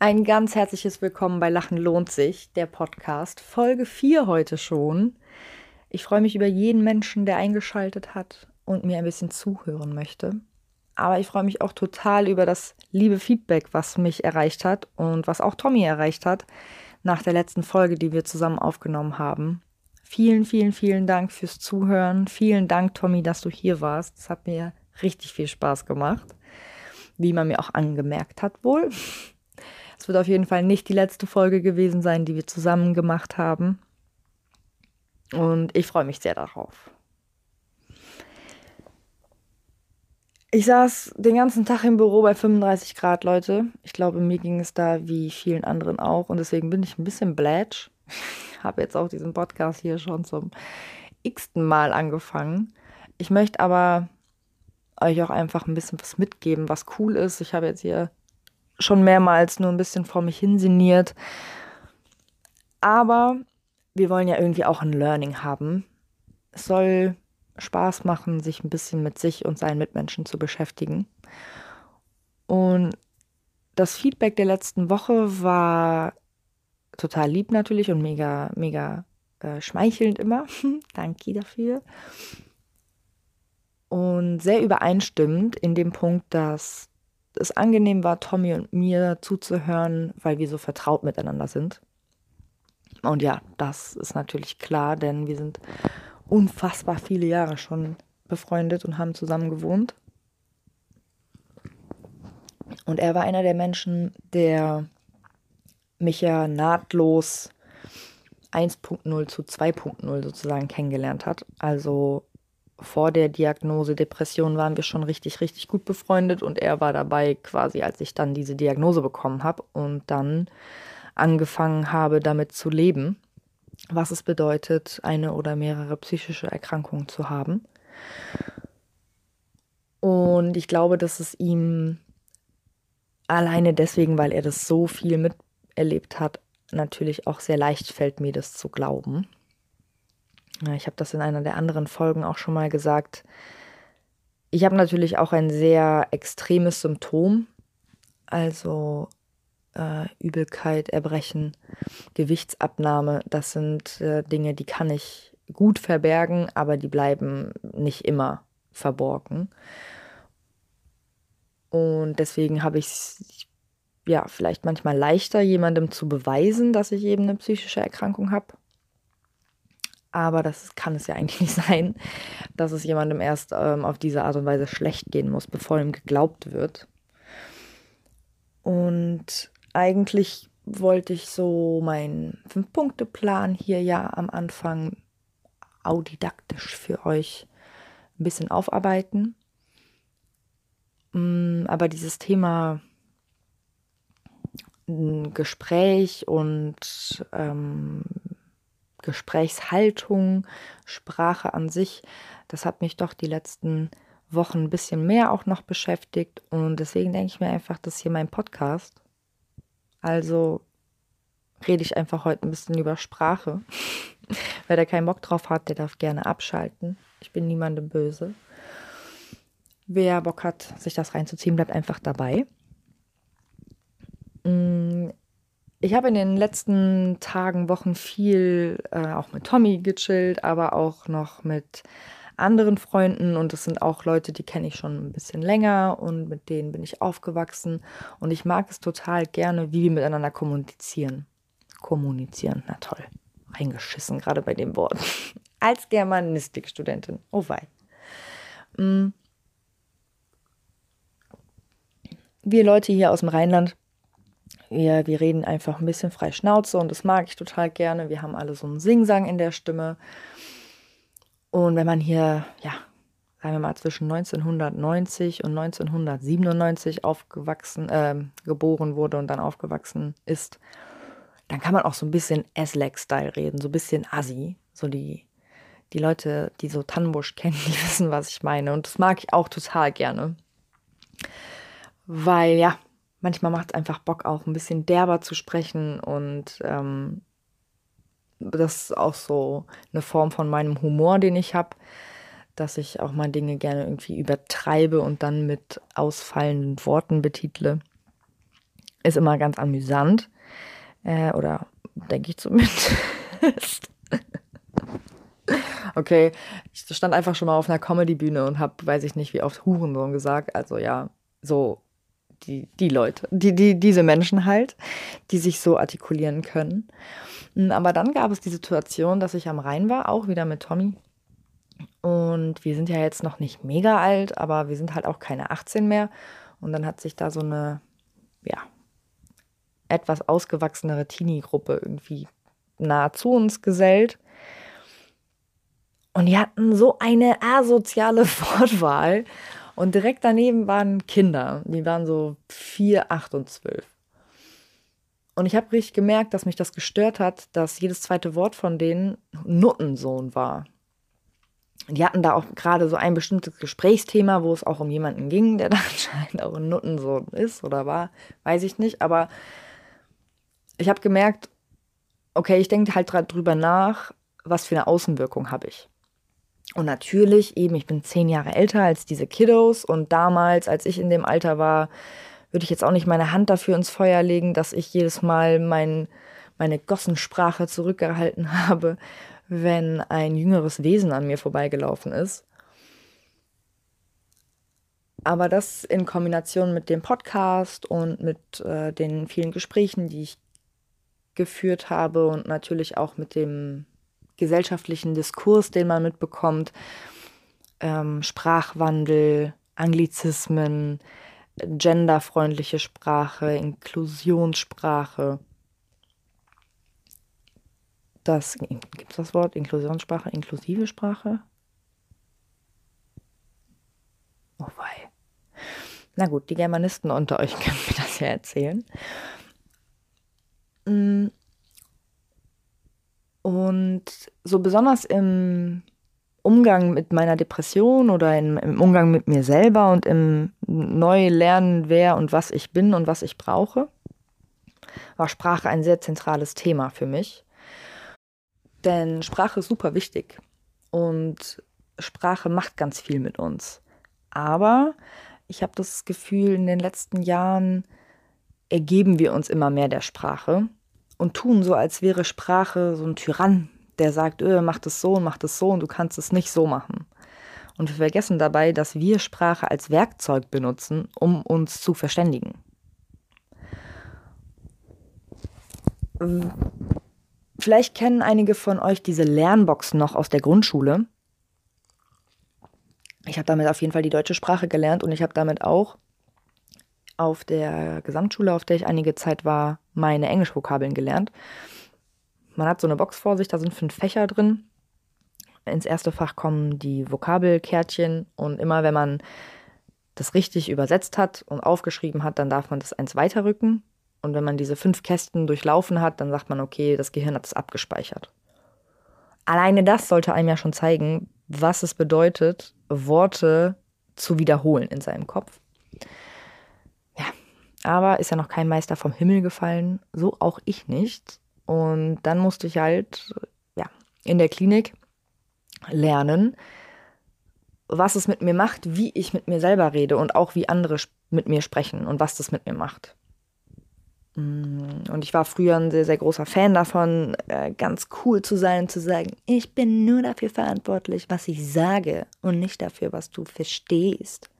Ein ganz herzliches Willkommen bei Lachen lohnt sich, der Podcast. Folge 4 heute schon. Ich freue mich über jeden Menschen, der eingeschaltet hat und mir ein bisschen zuhören möchte. Aber ich freue mich auch total über das liebe Feedback, was mich erreicht hat und was auch Tommy erreicht hat nach der letzten Folge, die wir zusammen aufgenommen haben. Vielen, vielen, vielen Dank fürs Zuhören. Vielen Dank, Tommy, dass du hier warst. Es hat mir richtig viel Spaß gemacht. Wie man mir auch angemerkt hat, wohl. Es wird auf jeden Fall nicht die letzte Folge gewesen sein, die wir zusammen gemacht haben. Und ich freue mich sehr darauf. Ich saß den ganzen Tag im Büro bei 35 Grad, Leute. Ich glaube, mir ging es da wie vielen anderen auch. Und deswegen bin ich ein bisschen blätsch. Ich habe jetzt auch diesen Podcast hier schon zum x-ten Mal angefangen. Ich möchte aber euch auch einfach ein bisschen was mitgeben, was cool ist. Ich habe jetzt hier schon mehrmals nur ein bisschen vor mich hinsiniert. Aber wir wollen ja irgendwie auch ein Learning haben. Es soll Spaß machen, sich ein bisschen mit sich und seinen Mitmenschen zu beschäftigen. Und das Feedback der letzten Woche war total lieb natürlich und mega, mega äh, schmeichelnd immer. Danke dafür. Und sehr übereinstimmend in dem Punkt, dass es angenehm war, Tommy und mir zuzuhören, weil wir so vertraut miteinander sind. Und ja, das ist natürlich klar, denn wir sind unfassbar viele Jahre schon befreundet und haben zusammen gewohnt. Und er war einer der Menschen, der mich ja nahtlos 1.0 zu 2.0 sozusagen kennengelernt hat. Also vor der Diagnose Depression waren wir schon richtig, richtig gut befreundet und er war dabei quasi, als ich dann diese Diagnose bekommen habe und dann angefangen habe, damit zu leben, was es bedeutet, eine oder mehrere psychische Erkrankungen zu haben. Und ich glaube, dass es ihm alleine deswegen, weil er das so viel miterlebt hat, natürlich auch sehr leicht fällt, mir das zu glauben. Ich habe das in einer der anderen Folgen auch schon mal gesagt. Ich habe natürlich auch ein sehr extremes Symptom, also äh, Übelkeit, Erbrechen, Gewichtsabnahme. Das sind äh, Dinge, die kann ich gut verbergen, aber die bleiben nicht immer verborgen. Und deswegen habe ich es ja vielleicht manchmal leichter, jemandem zu beweisen, dass ich eben eine psychische Erkrankung habe aber das kann es ja eigentlich nicht sein, dass es jemandem erst ähm, auf diese Art und Weise schlecht gehen muss, bevor ihm geglaubt wird. Und eigentlich wollte ich so meinen Fünf-Punkte-Plan hier ja am Anfang audidaktisch für euch ein bisschen aufarbeiten. Mm, aber dieses Thema Gespräch und ähm, Gesprächshaltung, Sprache an sich, das hat mich doch die letzten Wochen ein bisschen mehr auch noch beschäftigt. Und deswegen denke ich mir einfach, das ist hier mein Podcast. Also rede ich einfach heute ein bisschen über Sprache. Wer da keinen Bock drauf hat, der darf gerne abschalten. Ich bin niemandem böse. Wer Bock hat, sich das reinzuziehen, bleibt einfach dabei. Ich habe in den letzten Tagen, Wochen viel äh, auch mit Tommy gechillt, aber auch noch mit anderen Freunden und das sind auch Leute, die kenne ich schon ein bisschen länger und mit denen bin ich aufgewachsen und ich mag es total gerne, wie wir miteinander kommunizieren. Kommunizieren, na toll. Reingeschissen gerade bei dem Wort. Als Germanistikstudentin. Oh wei. Mm. Wir Leute hier aus dem Rheinland wir, wir reden einfach ein bisschen frei Schnauze und das mag ich total gerne. Wir haben alle so einen Singsang in der Stimme. Und wenn man hier, ja, sagen wir mal zwischen 1990 und 1997 aufgewachsen, äh, geboren wurde und dann aufgewachsen ist, dann kann man auch so ein bisschen S-Leg-Style reden, so ein bisschen Assi. So die, die Leute, die so Tannenbusch kennen, die wissen, was ich meine. Und das mag ich auch total gerne. Weil ja, manchmal macht es einfach Bock, auch ein bisschen derber zu sprechen und ähm, das ist auch so eine Form von meinem Humor, den ich habe, dass ich auch mal Dinge gerne irgendwie übertreibe und dann mit ausfallenden Worten betitle. Ist immer ganz amüsant. Äh, oder denke ich zumindest. okay, ich stand einfach schon mal auf einer Comedy-Bühne und habe, weiß ich nicht, wie oft Hurensohn gesagt. Also ja, so die, die Leute, die, die, diese Menschen halt, die sich so artikulieren können. Hm, aber dann gab es die Situation, dass ich am Rhein war, auch wieder mit Tommy. Und wir sind ja jetzt noch nicht mega alt, aber wir sind halt auch keine 18 mehr. Und dann hat sich da so eine, ja, etwas ausgewachsenere Teenie-Gruppe irgendwie nah zu uns gesellt. Und die hatten so eine asoziale Wortwahl. Und direkt daneben waren Kinder. Die waren so vier, acht und zwölf. Und ich habe richtig gemerkt, dass mich das gestört hat, dass jedes zweite Wort von denen Nuttensohn war. Die hatten da auch gerade so ein bestimmtes Gesprächsthema, wo es auch um jemanden ging, der da anscheinend auch ein Nuttensohn ist oder war, weiß ich nicht. Aber ich habe gemerkt, okay, ich denke halt drüber nach, was für eine Außenwirkung habe ich. Und natürlich, eben, ich bin zehn Jahre älter als diese Kiddos und damals, als ich in dem Alter war, würde ich jetzt auch nicht meine Hand dafür ins Feuer legen, dass ich jedes Mal mein, meine Gossensprache zurückgehalten habe, wenn ein jüngeres Wesen an mir vorbeigelaufen ist. Aber das in Kombination mit dem Podcast und mit äh, den vielen Gesprächen, die ich geführt habe und natürlich auch mit dem gesellschaftlichen Diskurs, den man mitbekommt, ähm, Sprachwandel, Anglizismen, genderfreundliche Sprache, Inklusionssprache. Das gibt es das Wort Inklusionssprache, inklusive Sprache? Oh wei. Na gut, die Germanisten unter euch können mir das ja erzählen. Mm, und so besonders im Umgang mit meiner Depression oder in, im Umgang mit mir selber und im Neulernen, wer und was ich bin und was ich brauche, war Sprache ein sehr zentrales Thema für mich. Denn Sprache ist super wichtig und Sprache macht ganz viel mit uns. Aber ich habe das Gefühl, in den letzten Jahren ergeben wir uns immer mehr der Sprache und tun so, als wäre Sprache so ein Tyrann, der sagt, öh, mach das so und mach das so und du kannst es nicht so machen. Und wir vergessen dabei, dass wir Sprache als Werkzeug benutzen, um uns zu verständigen. Vielleicht kennen einige von euch diese Lernboxen noch aus der Grundschule. Ich habe damit auf jeden Fall die deutsche Sprache gelernt und ich habe damit auch auf der Gesamtschule, auf der ich einige Zeit war, meine Englischvokabeln gelernt. Man hat so eine Box vor sich, da sind fünf Fächer drin. Ins erste Fach kommen die Vokabelkärtchen und immer wenn man das richtig übersetzt hat und aufgeschrieben hat, dann darf man das eins weiterrücken. Und wenn man diese fünf Kästen durchlaufen hat, dann sagt man, okay, das Gehirn hat es abgespeichert. Alleine das sollte einem ja schon zeigen, was es bedeutet, Worte zu wiederholen in seinem Kopf. Aber ist ja noch kein Meister vom Himmel gefallen, so auch ich nicht. Und dann musste ich halt ja, in der Klinik lernen, was es mit mir macht, wie ich mit mir selber rede und auch wie andere mit mir sprechen und was das mit mir macht. Mm, und ich war früher ein sehr, sehr großer Fan davon, äh, ganz cool zu sein und zu sagen, ich bin nur dafür verantwortlich, was ich sage und nicht dafür, was du verstehst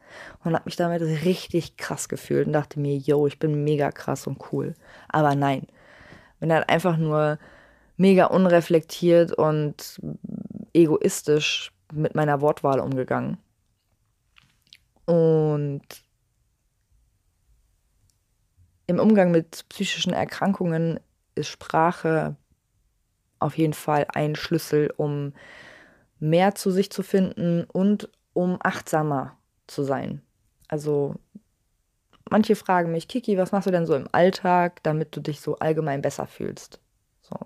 und habe mich damit richtig krass gefühlt und dachte mir, yo, ich bin mega krass und cool. Aber nein, bin halt einfach nur mega unreflektiert und egoistisch mit meiner Wortwahl umgegangen. Und im Umgang mit psychischen Erkrankungen ist Sprache auf jeden Fall ein Schlüssel, um mehr zu sich zu finden und um achtsamer zu sein. Also manche fragen mich, Kiki, was machst du denn so im Alltag, damit du dich so allgemein besser fühlst? So.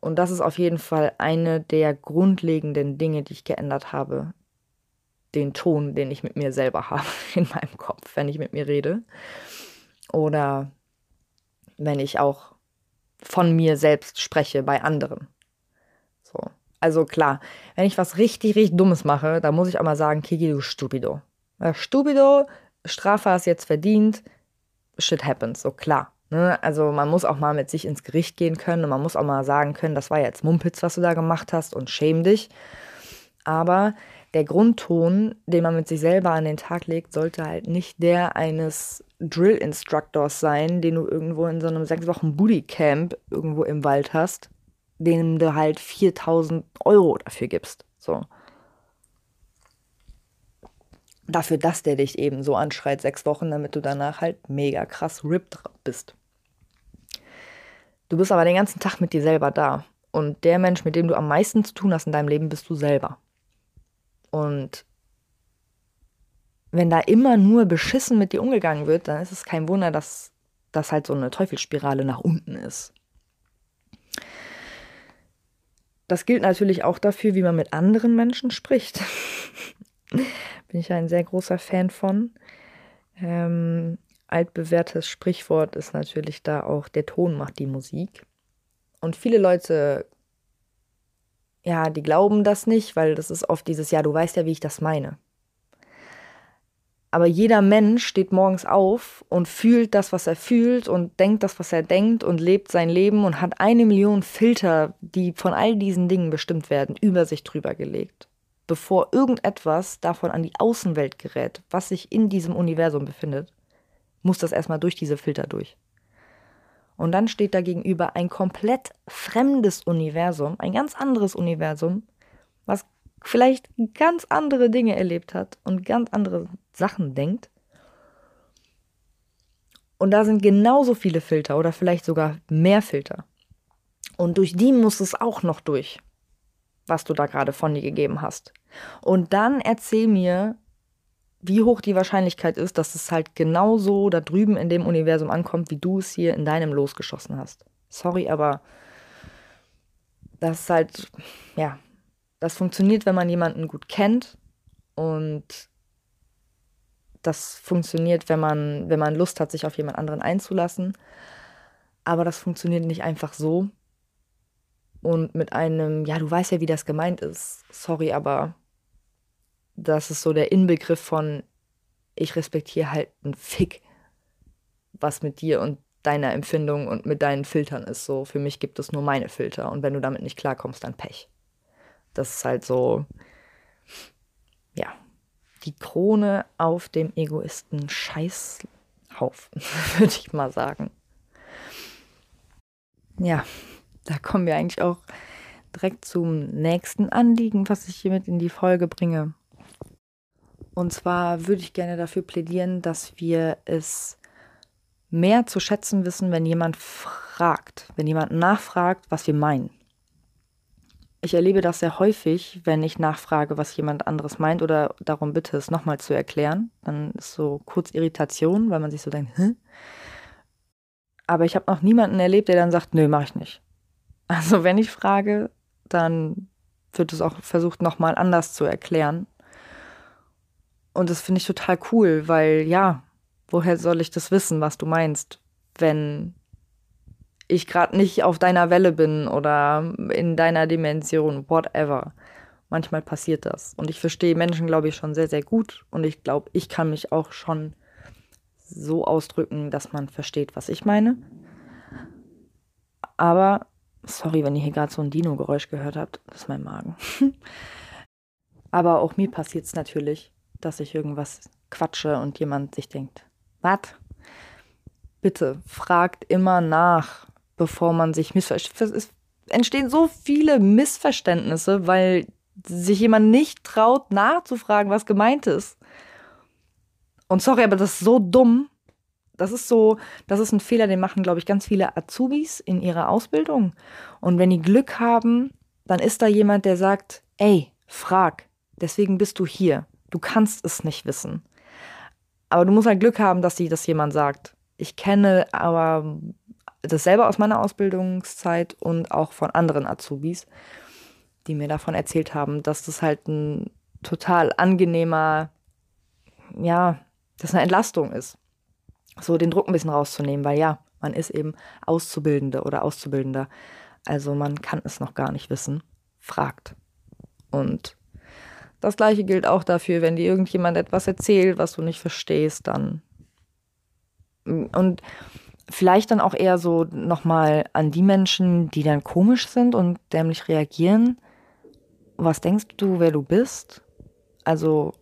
Und das ist auf jeden Fall eine der grundlegenden Dinge, die ich geändert habe. Den Ton, den ich mit mir selber habe in meinem Kopf, wenn ich mit mir rede. Oder wenn ich auch von mir selbst spreche bei anderen. So. Also klar, wenn ich was richtig, richtig Dummes mache, dann muss ich auch mal sagen, Kiki, du Stupido. Stupido, Strafe hast jetzt verdient, shit happens, so klar. Ne? Also man muss auch mal mit sich ins Gericht gehen können und man muss auch mal sagen können, das war jetzt Mumpitz, was du da gemacht hast und schäm dich. Aber der Grundton, den man mit sich selber an den Tag legt, sollte halt nicht der eines Drill-Instructors sein, den du irgendwo in so einem sechs Wochen Booty-Camp irgendwo im Wald hast, dem du halt 4000 Euro dafür gibst. So. Dafür, dass der dich eben so anschreit, sechs Wochen, damit du danach halt mega krass ripped bist. Du bist aber den ganzen Tag mit dir selber da. Und der Mensch, mit dem du am meisten zu tun hast in deinem Leben, bist du selber. Und wenn da immer nur beschissen mit dir umgegangen wird, dann ist es kein Wunder, dass das halt so eine Teufelsspirale nach unten ist. Das gilt natürlich auch dafür, wie man mit anderen Menschen spricht. Bin ich ein sehr großer Fan von. Ähm, altbewährtes Sprichwort ist natürlich da auch, der Ton macht die Musik. Und viele Leute ja, die glauben das nicht, weil das ist oft dieses, ja, du weißt ja, wie ich das meine. Aber jeder Mensch steht morgens auf und fühlt das, was er fühlt und denkt das, was er denkt und lebt sein Leben und hat eine Million Filter, die von all diesen Dingen bestimmt werden, über sich drüber gelegt. Bevor irgendetwas davon an die Außenwelt gerät, was sich in diesem Universum befindet, muss das erstmal durch diese Filter durch. Und dann steht da gegenüber ein komplett fremdes Universum, ein ganz anderes Universum, was vielleicht ganz andere Dinge erlebt hat und ganz andere Sachen denkt. Und da sind genauso viele Filter oder vielleicht sogar mehr Filter. Und durch die muss es auch noch durch, was du da gerade von dir gegeben hast. Und dann erzähl mir, wie hoch die Wahrscheinlichkeit ist, dass es halt genauso da drüben in dem Universum ankommt, wie du es hier in deinem losgeschossen hast. Sorry, aber das ist halt, ja, das funktioniert, wenn man jemanden gut kennt und das funktioniert, wenn man, wenn man Lust hat, sich auf jemand anderen einzulassen. Aber das funktioniert nicht einfach so. Und mit einem, ja, du weißt ja, wie das gemeint ist. Sorry, aber das ist so der Inbegriff von, ich respektiere halt einen Fick, was mit dir und deiner Empfindung und mit deinen Filtern ist. So, für mich gibt es nur meine Filter und wenn du damit nicht klarkommst, dann Pech. Das ist halt so, die Krone auf dem Egoisten Scheißhaufen, würde ich mal sagen. Ja, da kommen wir eigentlich auch direkt zum nächsten Anliegen, was ich hiermit in die Folge bringe. Und zwar würde ich gerne dafür plädieren, dass wir es mehr zu schätzen wissen, wenn jemand fragt, wenn jemand nachfragt, was wir meinen. Ich erlebe das sehr häufig, wenn ich nachfrage, was jemand anderes meint oder darum bitte, es nochmal zu erklären. Dann ist so kurz Irritation, weil man sich so denkt, Hä? Aber ich habe noch niemanden erlebt, der dann sagt, nö, mach ich nicht. Also wenn ich frage, dann wird es auch versucht, nochmal anders zu erklären. Und das finde ich total cool, weil ja, woher soll ich das wissen, was du meinst, wenn ich gerade nicht auf deiner Welle bin oder in deiner Dimension, whatever. Manchmal passiert das. Und ich verstehe Menschen, glaube ich, schon sehr, sehr gut. Und ich glaube, ich kann mich auch schon so ausdrücken, dass man versteht, was ich meine. Aber, sorry, wenn ihr hier gerade so ein Dino-Geräusch gehört habt, das ist mein Magen. Aber auch mir passiert es natürlich dass ich irgendwas quatsche und jemand sich denkt, was? Bitte fragt immer nach, bevor man sich missversteht. Es entstehen so viele Missverständnisse, weil sich jemand nicht traut, nachzufragen, was gemeint ist. Und sorry, aber das ist so dumm. Das ist so, das ist ein Fehler, den machen, glaube ich, ganz viele Azubis in ihrer Ausbildung. Und wenn die Glück haben, dann ist da jemand, der sagt, ey, frag, deswegen bist du hier. Du kannst es nicht wissen. Aber du musst halt Glück haben, dass dir das jemand sagt. Ich kenne aber das selber aus meiner Ausbildungszeit und auch von anderen Azubis, die mir davon erzählt haben, dass das halt ein total angenehmer, ja, das eine Entlastung ist. So den Druck ein bisschen rauszunehmen, weil ja, man ist eben Auszubildende oder Auszubildender. Also man kann es noch gar nicht wissen. Fragt. Und das gleiche gilt auch dafür, wenn dir irgendjemand etwas erzählt, was du nicht verstehst, dann Und vielleicht dann auch eher so nochmal an die Menschen, die dann komisch sind und dämlich reagieren. Was denkst du, wer du bist? Also,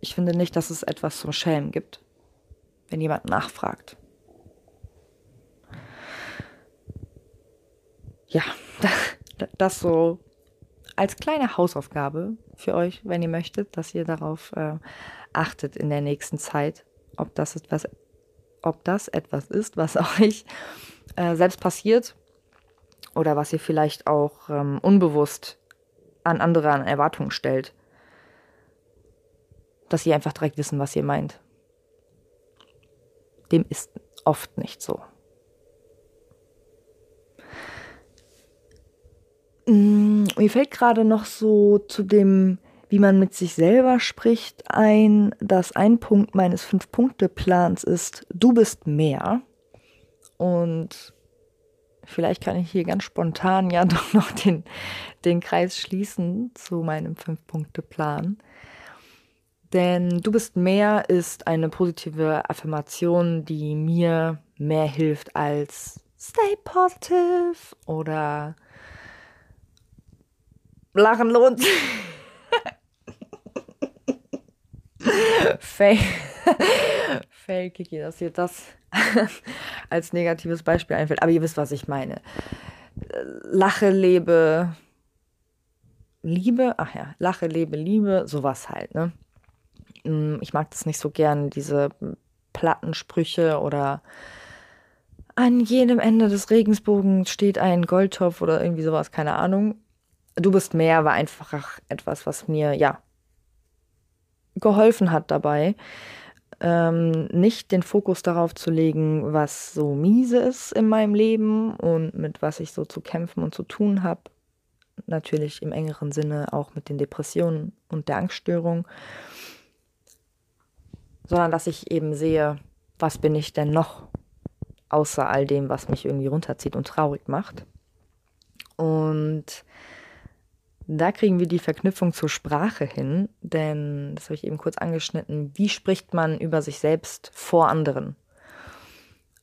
ich finde nicht, dass es etwas zum Schämen gibt, wenn jemand nachfragt. Ja, das so als kleine Hausaufgabe für euch, wenn ihr möchtet, dass ihr darauf äh, achtet in der nächsten Zeit, ob das etwas, ob das etwas ist, was euch äh, selbst passiert oder was ihr vielleicht auch ähm, unbewusst an andere an Erwartungen stellt. Dass sie einfach direkt wissen, was ihr meint. Dem ist oft nicht so. Mm, mir fällt gerade noch so zu dem, wie man mit sich selber spricht, ein, dass ein Punkt meines Fünf-Punkte-Plans ist, du bist mehr. Und vielleicht kann ich hier ganz spontan ja doch noch den, den Kreis schließen zu meinem Fünf-Punkte-Plan. Denn du bist mehr ist eine positive Affirmation, die mir mehr hilft als stay positive oder Lachen lohnt sich. Fail. Fail, Kiki, dass dir das als negatives Beispiel einfällt. Aber ihr wisst, was ich meine. Lache, lebe, Liebe. Ach ja, Lache, lebe, Liebe. Sowas halt, ne? Mm, ich mag das nicht so gern, diese Plattensprüche oder an jedem Ende des Regensbogens steht ein Goldtopf oder irgendwie sowas, keine Ahnung. Du bist mehr war einfach etwas, was mir, ja, geholfen hat dabei, ähm, nicht den Fokus darauf zu legen, was so miese ist in meinem Leben und mit was ich so zu kämpfen und zu tun habe. Natürlich im engeren Sinne auch mit den Depressionen und der Angststörung, sondern dass ich eben sehe, was bin ich denn noch außer all dem, was mich irgendwie runterzieht und traurig macht. Und da kriegen wir die Verknüpfung zur Sprache hin, denn das habe ich eben kurz angeschnitten. Wie spricht man über sich selbst vor anderen?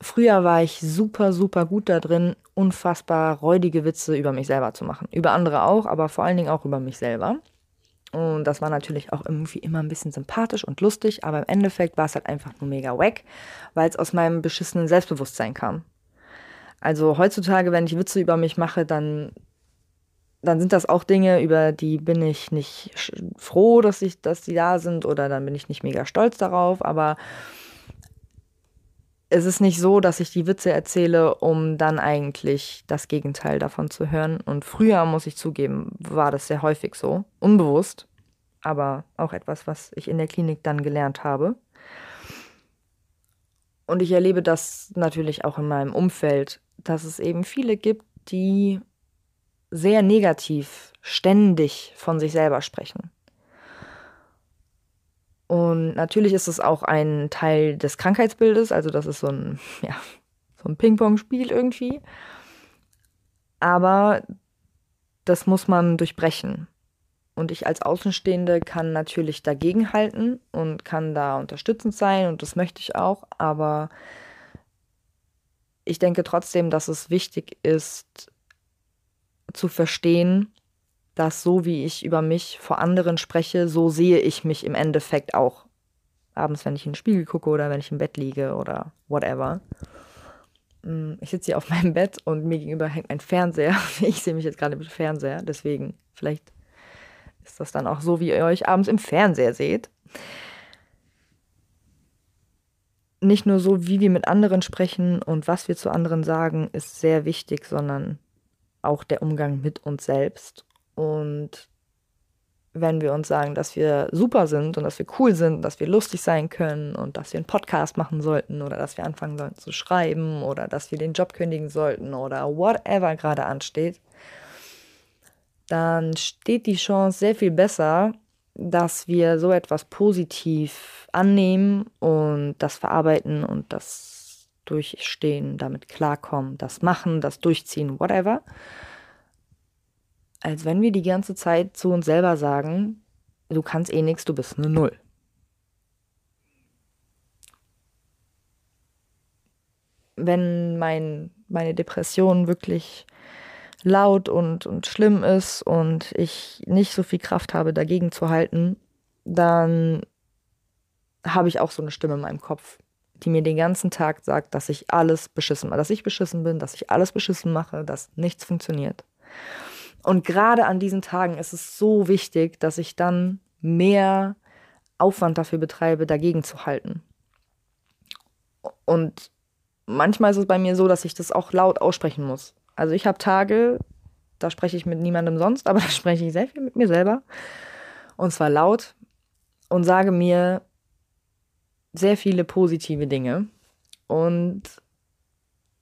Früher war ich super, super gut da drin, unfassbar räudige Witze über mich selber zu machen. Über andere auch, aber vor allen Dingen auch über mich selber. Und das war natürlich auch irgendwie immer ein bisschen sympathisch und lustig, aber im Endeffekt war es halt einfach nur mega wack, weil es aus meinem beschissenen Selbstbewusstsein kam. Also heutzutage, wenn ich Witze über mich mache, dann dann sind das auch Dinge, über die bin ich nicht froh, dass ich, dass die da sind, oder dann bin ich nicht mega stolz darauf, aber es ist nicht so, dass ich die Witze erzähle, um dann eigentlich das Gegenteil davon zu hören. Und früher, muss ich zugeben, war das sehr häufig so, unbewusst, aber auch etwas, was ich in der Klinik dann gelernt habe. Und ich erlebe das natürlich auch in meinem Umfeld, dass es eben viele gibt, die sehr negativ ständig von sich selber sprechen. Und natürlich ist es auch ein Teil des Krankheitsbildes, also das ist so ein, ja, so ein Ping-Pong-Spiel irgendwie. Aber das muss man durchbrechen. Und ich als Außenstehende kann natürlich dagegenhalten und kann da unterstützend sein und das möchte ich auch. Aber ich denke trotzdem, dass es wichtig ist, zu verstehen, dass so wie ich über mich vor anderen spreche, so sehe ich mich im Endeffekt auch. Abends, wenn ich in den Spiegel gucke oder wenn ich im Bett liege oder whatever. Mm, ich sitze hier auf meinem Bett und mir gegenüber hängt ein Fernseher. Ich sehe mich jetzt gerade mit Fernseher, deswegen vielleicht ist das dann auch so, wie ihr euch abends im Fernseher seht. Nicht nur so, wie wir mit anderen sprechen und was wir zu anderen sagen, ist sehr wichtig, sondern auch der Umgang mit uns selbst. Und wenn wir uns sagen, dass wir super sind und dass wir cool sind, dass wir lustig sein können und dass wir einen Podcast machen sollten oder dass wir anfangen sollten zu schreiben oder dass wir den Job kündigen sollten oder whatever gerade ansteht, dann steht die Chance sehr viel besser, dass wir so etwas positiv annehmen und das verarbeiten und das durchstehen, damit klarkommen, das machen, das durchziehen, whatever. Als wenn wir die ganze Zeit zu uns selber sagen, du kannst eh nichts, du bist eine Null. wenn mein, meine Depression wirklich laut und, und schlimm ist und ich nicht so viel Kraft habe, dagegen zu halten, dann habe ich auch so eine Stimme in meinem Kopf, die mir den ganzen Tag sagt, dass ich alles beschissen dass ich beschissen bin, dass ich alles beschissen mache, dass nichts funktioniert. Und gerade an diesen Tagen ist es so wichtig, dass ich dann mehr Aufwand dafür betreibe, dagegen zu halten. Und manchmal ist es bei mir so, dass ich das auch laut aussprechen muss. Also ich habe Tage, da spreche ich mit niemandem sonst, aber da spreche ich sehr viel mit mir selber. Und zwar laut und sage mir sehr viele positive Dinge. Und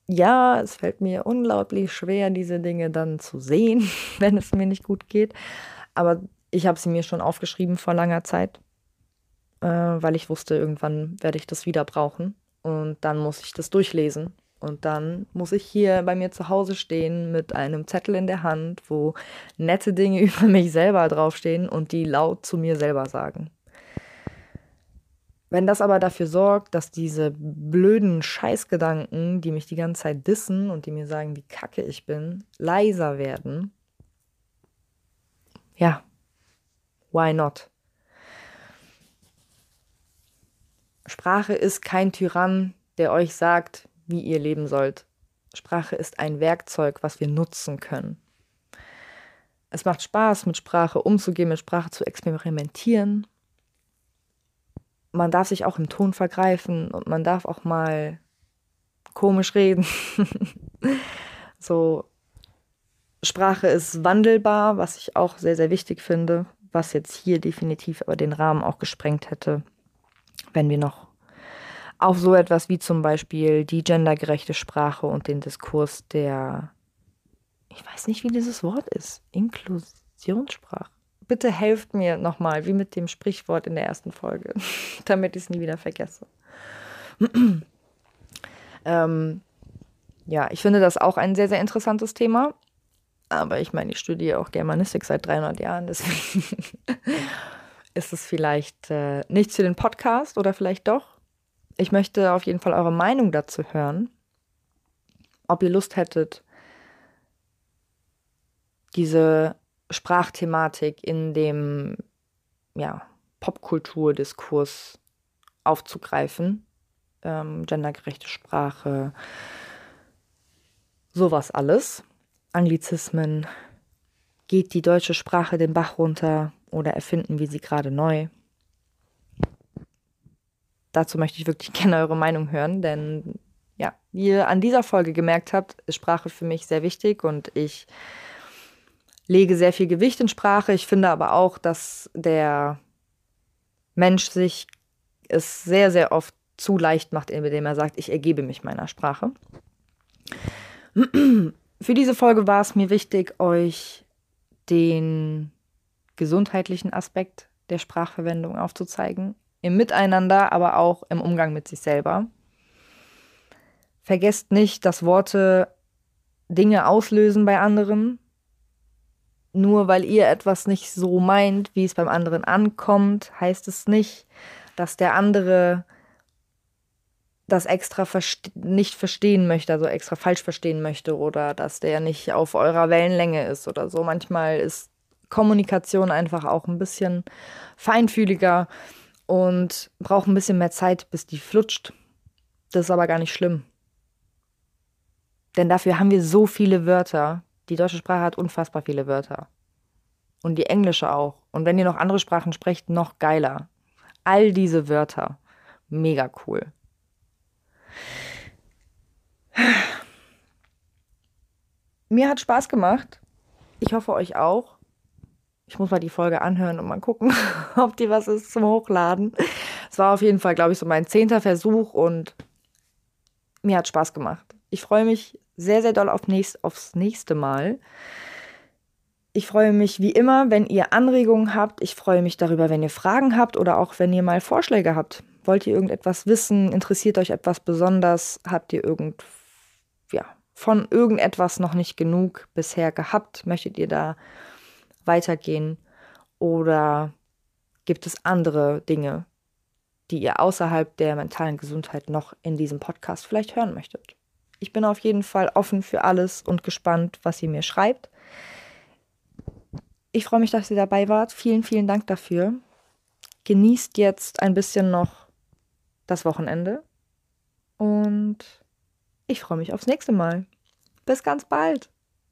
ja, es fällt mir unglaublich schwer, diese Dinge dann zu sehen, wenn es mir nicht gut geht. Aber ich habe sie mir schon aufgeschrieben vor langer Zeit, äh, weil ich wusste, irgendwann werde ich das wieder brauchen. Und dann muss ich das durchlesen. Und dann muss ich hier bei mir zu Hause stehen mit einem Zettel in der Hand, wo nette Dinge über mich selber draufstehen und die laut zu mir selber sagen. Wenn das aber dafür sorgt, dass diese blöden Scheißgedanken, die mich die ganze Zeit dissen und die mir sagen, wie kacke ich bin, leiser werden, ja, why not? Sprache ist kein Tyrann, der euch sagt, wie ihr leben sollt. Sprache ist ein Werkzeug, was wir nutzen können. Es macht Spaß, mit Sprache umzugehen, mit Sprache zu experimentieren man darf sich auch im Ton vergreifen und man darf auch mal komisch reden. so, Sprache ist wandelbar, was ich auch sehr, sehr wichtig finde, was jetzt hier definitiv aber den Rahmen auch gesprengt hätte, wenn wir noch auf so etwas wie zum Beispiel die gendergerechte Sprache und den Diskurs der, ich weiß nicht, wie dieses Wort ist, Inklusionssprache bitte helft mir nochmal, wie mit dem Sprichwort in der ersten Folge, damit ich es nie wieder vergesse. ähm, ja, ich finde das auch ein sehr, sehr interessantes Thema. Aber ich meine, ich studiere auch Germanistik seit 300 Jahren, deswegen ist es vielleicht äh, nicht für den Podcast oder vielleicht doch. Ich möchte auf jeden Fall eure Meinung dazu hören. Ob ihr Lust hättet, diese Sprachthematik in dem ja, Popkulturdiskurs aufzugreifen. Ähm, gendergerechte Sprache, sowas alles. Anglizismen. Geht die deutsche Sprache den Bach runter oder erfinden wir sie gerade neu? Dazu möchte ich wirklich gerne eure Meinung hören, denn ja, wie ihr an dieser Folge gemerkt habt, ist Sprache für mich sehr wichtig und ich lege sehr viel Gewicht in Sprache. Ich finde aber auch, dass der Mensch sich es sehr, sehr oft zu leicht macht, indem er sagt, ich ergebe mich meiner Sprache. Für diese Folge war es mir wichtig, euch den gesundheitlichen Aspekt der Sprachverwendung aufzuzeigen. Im Miteinander, aber auch im Umgang mit sich selber. Vergesst nicht, dass Worte Dinge auslösen bei anderen nur weil ihr etwas nicht so meint, wie es beim anderen ankommt, heißt es nicht, dass der andere das extra verste nicht verstehen möchte, also extra falsch verstehen möchte oder dass der nicht auf eurer Wellenlänge ist oder so. Manchmal ist Kommunikation einfach auch ein bisschen feinfühliger und braucht ein bisschen mehr Zeit, bis die flutscht. Das ist aber gar nicht schlimm. Denn dafür haben wir so viele Wörter, die deutsche Sprache hat unfassbar viele Wörter. Und die englische auch. Und wenn ihr noch andere Sprachen sprecht, noch geiler. All diese Wörter. Mega cool. Mir hat Spaß gemacht. Ich hoffe euch auch. Ich muss mal die Folge anhören und mal gucken, ob die was ist zum Hochladen. Es war auf jeden Fall, glaube ich, so mein zehnter Versuch und mir hat Spaß gemacht. Ich freue mich sehr, sehr doll auf nächst, aufs nächste Mal. Ich freue mich wie immer, wenn ihr Anregungen habt. Ich freue mich darüber, wenn ihr Fragen habt oder auch wenn ihr mal Vorschläge habt. Wollt ihr irgendetwas wissen? Interessiert euch etwas besonders? Habt ihr irgend, ja, von irgendetwas noch nicht genug bisher gehabt? Möchtet ihr da weitergehen? Oder gibt es andere Dinge, die ihr außerhalb der mentalen Gesundheit noch in diesem Podcast vielleicht hören möchtet? Ich bin auf jeden Fall offen für alles und gespannt, was ihr mir schreibt. Ich freue mich, dass ihr dabei wart. Vielen, vielen Dank dafür. Genießt jetzt ein bisschen noch das Wochenende und ich freue mich aufs nächste Mal. Bis ganz bald.